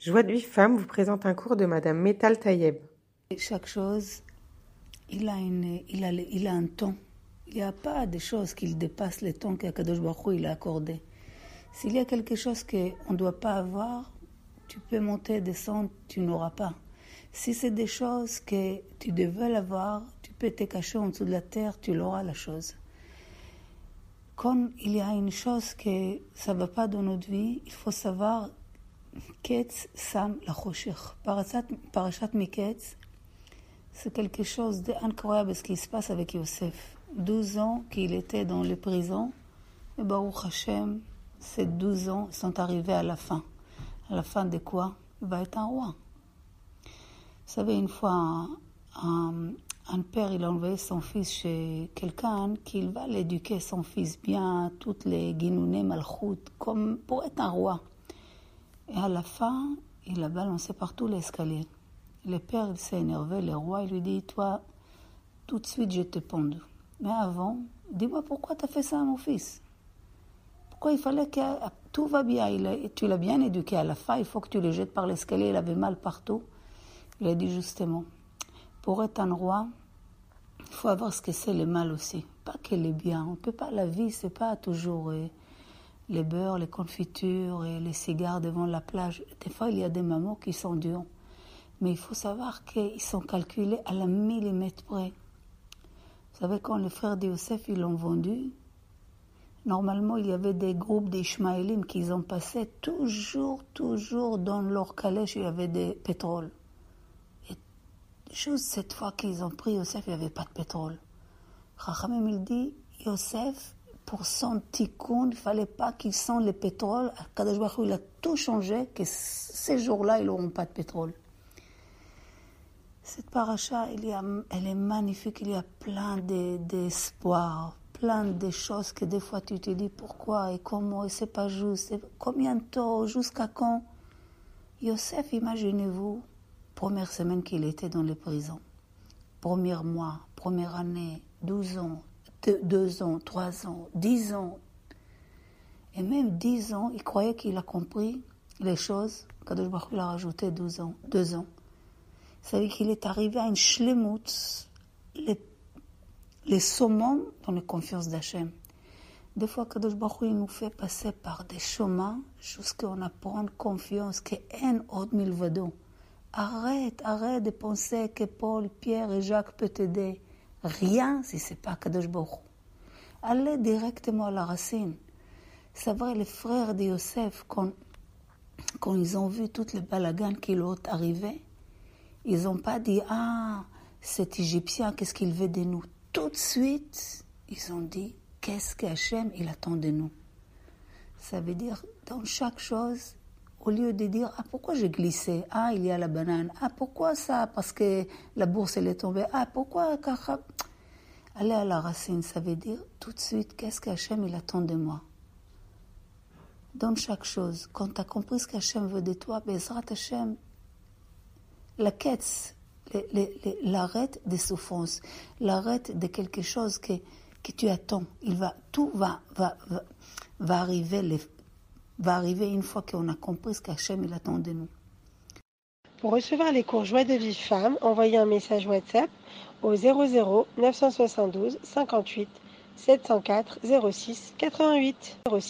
Joie de vie femme vous présente un cours de Madame Metal Tayeb. Chaque chose, il a, une, il, a, il a un temps. Il n'y a pas de choses qui dépassent le temps qu'Akadosh Baruch il a accordé. S'il y a quelque chose qu'on ne doit pas avoir, tu peux monter, descendre, tu n'auras pas. Si c'est des choses que tu devais l'avoir, tu peux te cacher en dessous de la terre, tu l'auras la chose. Quand il y a une chose que ça ne va pas dans notre vie, il faut savoir Ketz Sam la Parashat Miketz, c'est quelque chose d'incroyable ce qui se passe avec Yosef. 12 ans qu'il était dans les prisons, et Baruch Hashem, ces 12 ans sont arrivés à la fin. À la fin de quoi? Il va être un roi. Vous savez, une fois, un, père, il a envoyé son fils chez quelqu'un qu'il va l'éduquer, son fils, bien, toutes les guinounées malchout, comme pour être un roi. Et à la fin, il a balancé partout l'escalier. Le père, s'est énervé, le roi, lui dit, toi, tout de suite, je te ponde. Mais avant, dis-moi pourquoi tu as fait ça à mon fils? Pourquoi il fallait que tout va bien? Il Tu l'as bien éduqué à la fin, il faut que tu le jettes par l'escalier, il avait mal partout. Il a dit justement, pour être un roi, il faut avoir ce que c'est le mal aussi, pas que le bien. On peut pas, la vie, c'est pas toujours... Euh, les beurres, les confitures et les cigares devant la plage. Des fois, il y a des mamans qui sont durs. Mais il faut savoir qu'ils sont calculés à la millimètre près. Vous savez, quand les frères d'Yosef, ils l'ont vendu, normalement, il y avait des groupes d'Ishmaélim qui ont passé toujours, toujours dans leur calèche, il y avait des pétroles. Et juste cette fois qu'ils ont pris Yosef, il n'y avait pas de pétrole. Rachamim, il dit, Yosef, pour son tikkun, il fallait pas qu'ils sentent le pétrole. Kadosh il a tout changé, que ces jours-là, ils n'auront pas de pétrole. Cette paracha, elle est magnifique, il y a plein d'espoir, plein de choses que des fois tu te dis pourquoi et comment, et c'est pas juste, combien de temps, jusqu'à quand? Yosef, imaginez-vous, première semaine qu'il était dans les prisons, premier mois, première année, 12 ans, deux ans, trois ans, dix ans. Et même dix ans, il croyait qu'il a compris les choses. Kadosh Baruch a rajouté douze ans, deux ans. Ça veut dire qu'il est arrivé à une shlemut, les, les dans la confiance d'Hachem. Des fois, Kadosh Baruch il nous fait passer par des chemins jusqu'à on apprend confiance que en autre milvado. Arrête, arrête de penser que Paul, Pierre et Jacques peuvent t'aider. Rien si c'est pas Kadosh. Allez directement à la racine. C'est vrai, les frères de Yosef, quand, quand ils ont vu toutes les balagans qui leur arrivé, ils n'ont pas dit Ah, cet Égyptien, qu'est-ce qu'il veut de nous? Tout de suite, ils ont dit Qu'est-ce qu'Hachem, il attend de nous? Ça veut dire, dans chaque chose, au lieu de dire ah pourquoi j'ai glissé ah il y a la banane. Ah pourquoi ça? Parce que la bourse elle est tombée. Ah pourquoi? Aller à la racine ça veut dire tout de suite qu'est-ce qu'Hachem il attend de moi? Dans chaque chose. Quand tu as compris ce qu'Hachem veut de toi Bezrat Hachem la quête l'arrêt des souffrances l'arrêt de quelque chose que que tu attends. Il va tout va va va, va arriver les, va arriver une fois qu'on a compris ce qu'Hachem attend de nous. Pour recevoir les cours Joie de vie femme, envoyez un message WhatsApp au 00 972 58 704 06 88 06